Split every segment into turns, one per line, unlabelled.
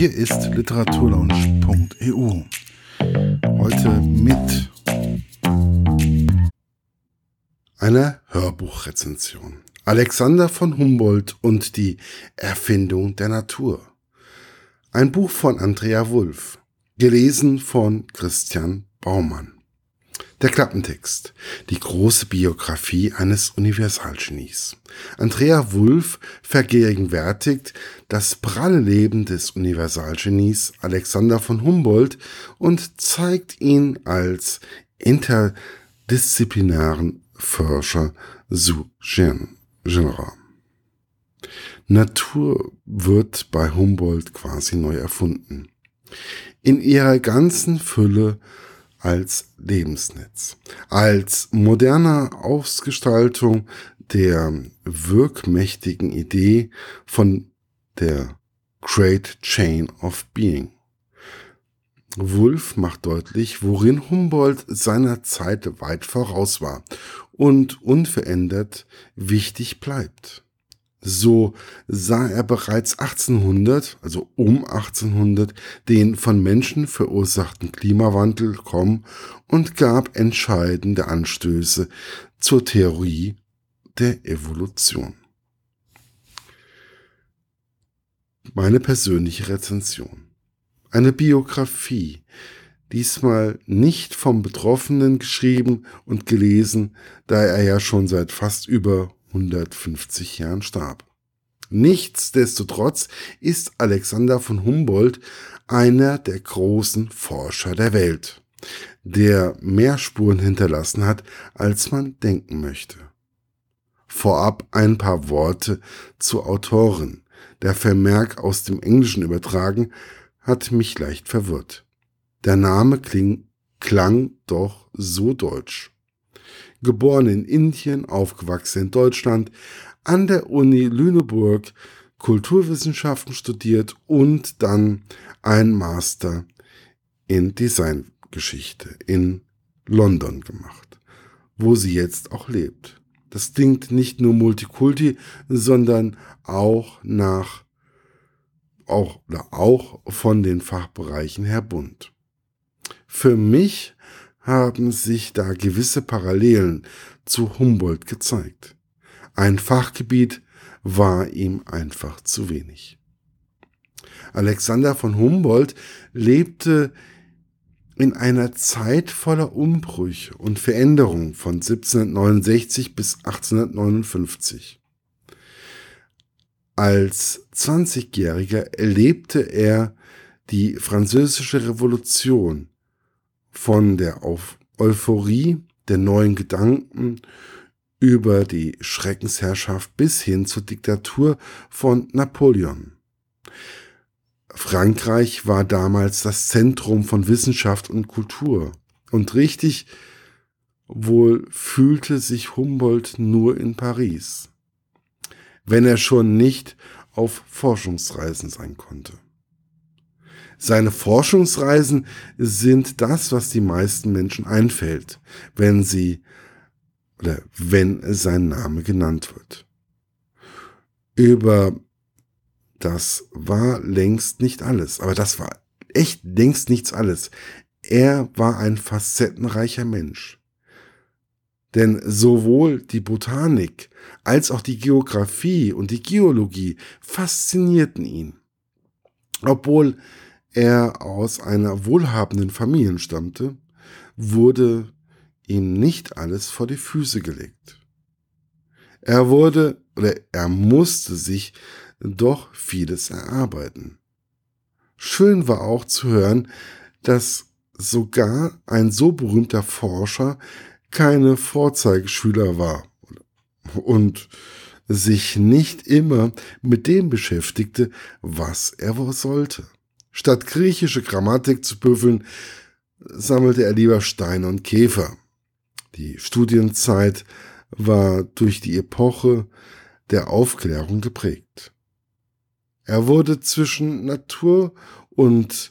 Hier ist literaturlaunch.eu. Heute mit einer Hörbuchrezension. Alexander von Humboldt und die Erfindung der Natur. Ein Buch von Andrea Wulff, gelesen von Christian Baumann. Der Klappentext. Die große Biografie eines Universalgenies. Andrea Wulff vergegenwärtigt das pralle Leben des Universalgenies Alexander von Humboldt und zeigt ihn als interdisziplinären Forscher zu Genre. Natur wird bei Humboldt quasi neu erfunden. In ihrer ganzen Fülle als Lebensnetz, als moderne Ausgestaltung der wirkmächtigen Idee von der Great Chain of Being. Wulff macht deutlich, worin Humboldt seiner Zeit weit voraus war und unverändert wichtig bleibt. So sah er bereits 1800, also um 1800, den von Menschen verursachten Klimawandel kommen und gab entscheidende Anstöße zur Theorie der Evolution. Meine persönliche Rezension. Eine Biografie, diesmal nicht vom Betroffenen geschrieben und gelesen, da er ja schon seit fast über 150 Jahren starb. Nichtsdestotrotz ist Alexander von Humboldt einer der großen Forscher der Welt, der mehr Spuren hinterlassen hat, als man denken möchte. Vorab ein paar Worte zur Autorin. Der Vermerk aus dem Englischen übertragen hat mich leicht verwirrt. Der Name kling, klang doch so deutsch geboren in Indien, aufgewachsen in Deutschland, an der Uni Lüneburg Kulturwissenschaften studiert und dann ein Master in Designgeschichte in London gemacht, wo sie jetzt auch lebt. Das klingt nicht nur Multikulti, sondern auch nach auch, auch von den Fachbereichen her bunt. Für mich haben sich da gewisse Parallelen zu Humboldt gezeigt. Ein Fachgebiet war ihm einfach zu wenig. Alexander von Humboldt lebte in einer Zeit voller Umbrüche und Veränderungen von 1769 bis 1859. Als 20-Jähriger erlebte er die französische Revolution von der Euphorie der neuen Gedanken über die Schreckensherrschaft bis hin zur Diktatur von Napoleon. Frankreich war damals das Zentrum von Wissenschaft und Kultur. Und richtig wohl fühlte sich Humboldt nur in Paris, wenn er schon nicht auf Forschungsreisen sein konnte. Seine Forschungsreisen sind das, was die meisten Menschen einfällt, wenn sie oder wenn sein Name genannt wird. Über das war längst nicht alles, aber das war echt längst nichts alles. Er war ein facettenreicher Mensch. Denn sowohl die Botanik als auch die Geographie und die Geologie faszinierten ihn. Obwohl er aus einer wohlhabenden Familie stammte, wurde ihm nicht alles vor die Füße gelegt. Er wurde oder er musste sich doch vieles erarbeiten. Schön war auch zu hören, dass sogar ein so berühmter Forscher keine Vorzeigeschüler war und sich nicht immer mit dem beschäftigte, was er wohl sollte. Statt griechische Grammatik zu büffeln, sammelte er lieber Steine und Käfer. Die Studienzeit war durch die Epoche der Aufklärung geprägt. Er wurde zwischen Natur und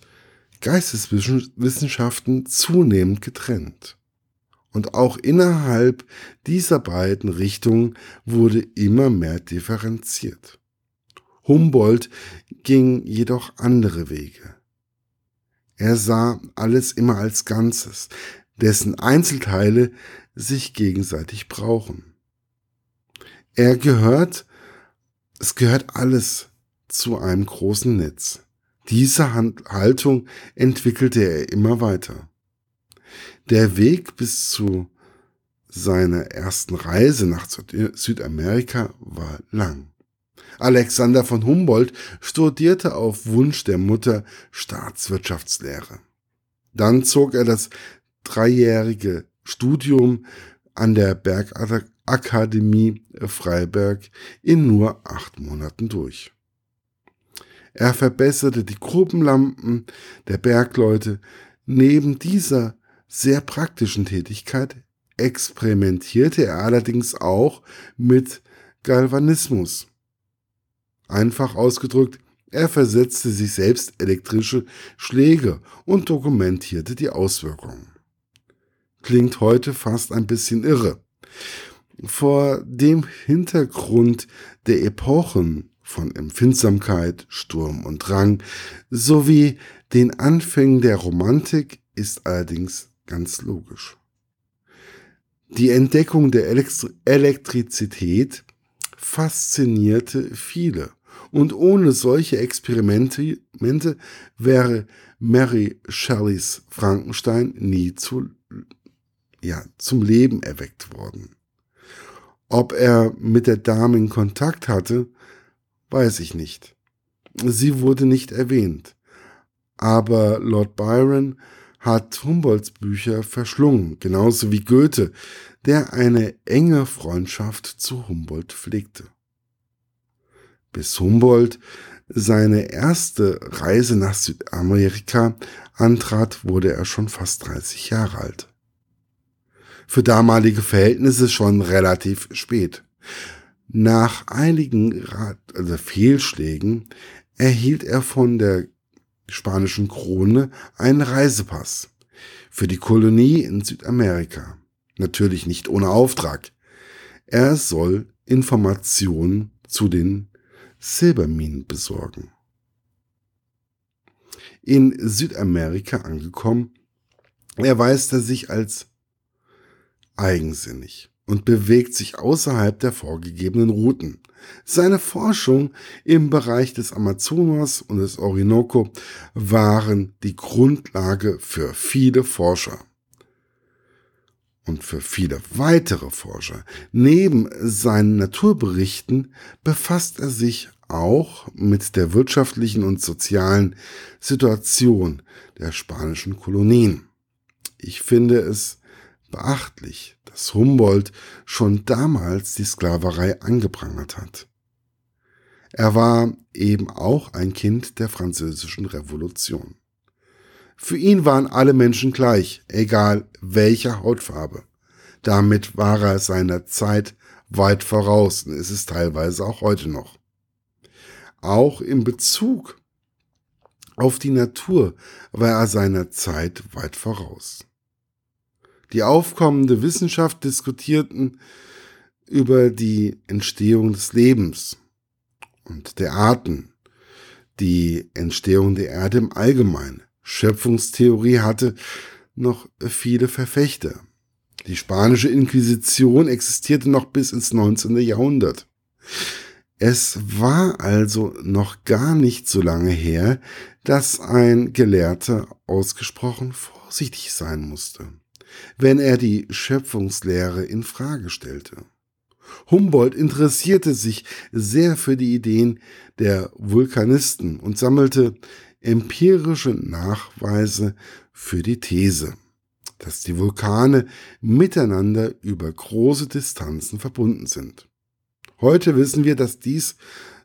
Geisteswissenschaften zunehmend getrennt. Und auch innerhalb dieser beiden Richtungen wurde immer mehr differenziert. Humboldt ging jedoch andere Wege. Er sah alles immer als Ganzes, dessen Einzelteile sich gegenseitig brauchen. Er gehört, es gehört alles zu einem großen Netz. Diese Haltung entwickelte er immer weiter. Der Weg bis zu seiner ersten Reise nach Südamerika war lang. Alexander von Humboldt studierte auf Wunsch der Mutter Staatswirtschaftslehre. Dann zog er das dreijährige Studium an der Bergakademie Freiberg in nur acht Monaten durch. Er verbesserte die Gruppenlampen der Bergleute. Neben dieser sehr praktischen Tätigkeit experimentierte er allerdings auch mit Galvanismus. Einfach ausgedrückt, er versetzte sich selbst elektrische Schläge und dokumentierte die Auswirkungen. Klingt heute fast ein bisschen irre. Vor dem Hintergrund der Epochen von Empfindsamkeit, Sturm und Drang sowie den Anfängen der Romantik ist allerdings ganz logisch. Die Entdeckung der Elektrizität faszinierte viele und ohne solche Experimente wäre Mary Shelleys Frankenstein nie zu, ja, zum Leben erweckt worden. Ob er mit der Dame in Kontakt hatte, weiß ich nicht. Sie wurde nicht erwähnt. Aber Lord Byron hat Humboldts Bücher verschlungen, genauso wie Goethe, der eine enge Freundschaft zu Humboldt pflegte bis Humboldt seine erste Reise nach Südamerika antrat, wurde er schon fast 30 Jahre alt. Für damalige Verhältnisse schon relativ spät. Nach einigen also Fehlschlägen erhielt er von der spanischen Krone einen Reisepass für die Kolonie in Südamerika. Natürlich nicht ohne Auftrag. Er soll Informationen zu den Silberminen besorgen. In Südamerika angekommen, erweist er sich als eigensinnig und bewegt sich außerhalb der vorgegebenen Routen. Seine Forschung im Bereich des Amazonas und des Orinoco waren die Grundlage für viele Forscher und für viele weitere Forscher. Neben seinen Naturberichten befasst er sich auch mit der wirtschaftlichen und sozialen Situation der spanischen Kolonien. Ich finde es beachtlich, dass Humboldt schon damals die Sklaverei angeprangert hat. Er war eben auch ein Kind der französischen Revolution. Für ihn waren alle Menschen gleich, egal welcher Hautfarbe. Damit war er seiner Zeit weit voraus und ist es teilweise auch heute noch. Auch in Bezug auf die Natur war er seiner Zeit weit voraus. Die aufkommende Wissenschaft diskutierten über die Entstehung des Lebens und der Arten, die Entstehung der Erde im Allgemeinen, Schöpfungstheorie hatte noch viele Verfechter. Die spanische Inquisition existierte noch bis ins 19. Jahrhundert. Es war also noch gar nicht so lange her, dass ein Gelehrter ausgesprochen vorsichtig sein musste, wenn er die Schöpfungslehre in Frage stellte. Humboldt interessierte sich sehr für die Ideen der Vulkanisten und sammelte empirische Nachweise für die These, dass die Vulkane miteinander über große Distanzen verbunden sind. Heute wissen wir, dass dies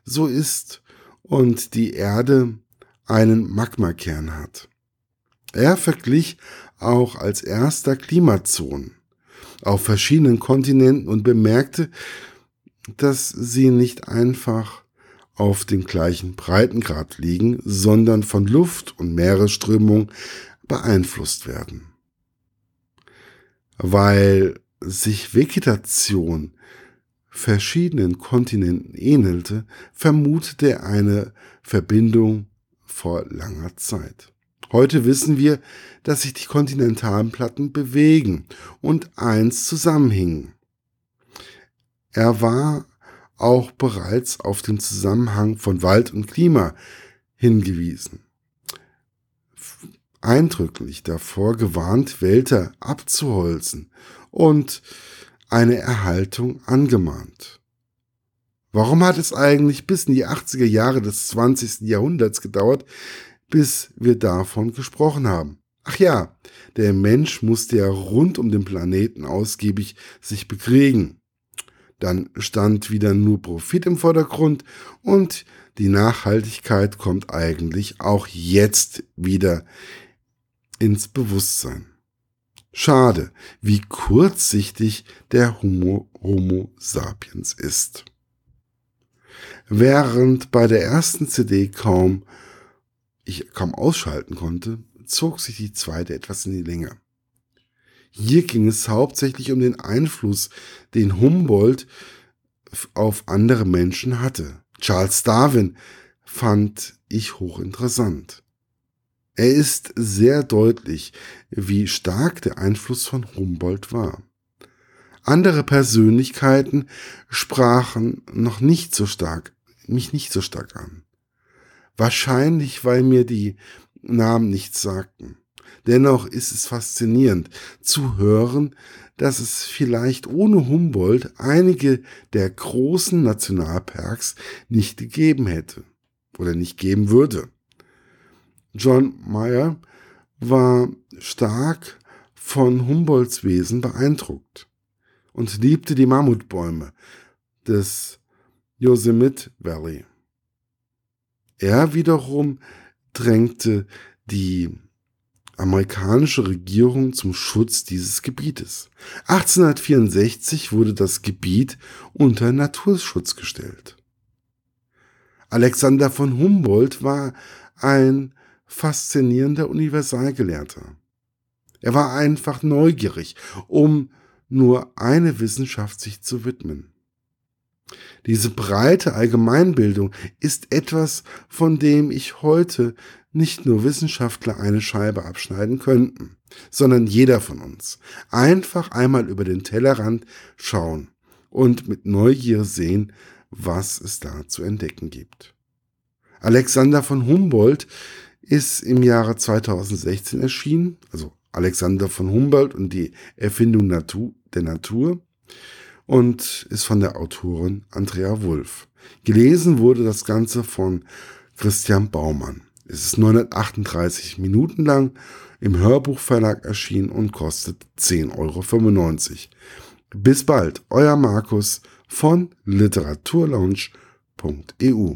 so ist und die Erde einen Magmakern hat. Er verglich auch als erster Klimazonen auf verschiedenen Kontinenten und bemerkte, dass sie nicht einfach auf dem gleichen Breitengrad liegen, sondern von Luft- und Meeresströmung beeinflusst werden. Weil sich Vegetation verschiedenen Kontinenten ähnelte, vermutete er eine Verbindung vor langer Zeit. Heute wissen wir, dass sich die kontinentalen Platten bewegen und eins zusammenhingen. Er war auch bereits auf den Zusammenhang von Wald und Klima hingewiesen. Eindrücklich davor gewarnt, Wälder abzuholzen und eine Erhaltung angemahnt. Warum hat es eigentlich bis in die 80er Jahre des 20. Jahrhunderts gedauert, bis wir davon gesprochen haben? Ach ja, der Mensch musste ja rund um den Planeten ausgiebig sich bekriegen. Dann stand wieder nur Profit im Vordergrund und die Nachhaltigkeit kommt eigentlich auch jetzt wieder ins Bewusstsein. Schade, wie kurzsichtig der Homo, Homo sapiens ist. Während bei der ersten CD kaum ich kaum ausschalten konnte, zog sich die zweite etwas in die Länge. Hier ging es hauptsächlich um den Einfluss, den Humboldt auf andere Menschen hatte. Charles Darwin fand ich hochinteressant. Er ist sehr deutlich, wie stark der Einfluss von Humboldt war. Andere Persönlichkeiten sprachen noch nicht so stark, mich nicht so stark an. Wahrscheinlich, weil mir die Namen nichts sagten. Dennoch ist es faszinierend zu hören, dass es vielleicht ohne Humboldt einige der großen Nationalparks nicht gegeben hätte oder nicht geben würde. John Mayer war stark von Humboldts Wesen beeindruckt und liebte die Mammutbäume des Yosemite Valley. Er wiederum drängte die amerikanische Regierung zum Schutz dieses Gebietes. 1864 wurde das Gebiet unter Naturschutz gestellt. Alexander von Humboldt war ein faszinierender Universalgelehrter. Er war einfach neugierig, um nur eine Wissenschaft sich zu widmen. Diese breite Allgemeinbildung ist etwas, von dem ich heute nicht nur Wissenschaftler eine Scheibe abschneiden könnten, sondern jeder von uns. Einfach einmal über den Tellerrand schauen und mit Neugier sehen, was es da zu entdecken gibt. Alexander von Humboldt ist im Jahre 2016 erschienen, also Alexander von Humboldt und die Erfindung der Natur und ist von der Autorin Andrea Wulff. Gelesen wurde das Ganze von Christian Baumann. Es ist 938 Minuten lang, im Hörbuchverlag erschienen und kostet 10,95 Euro. Bis bald, euer Markus von literaturlaunch.eu.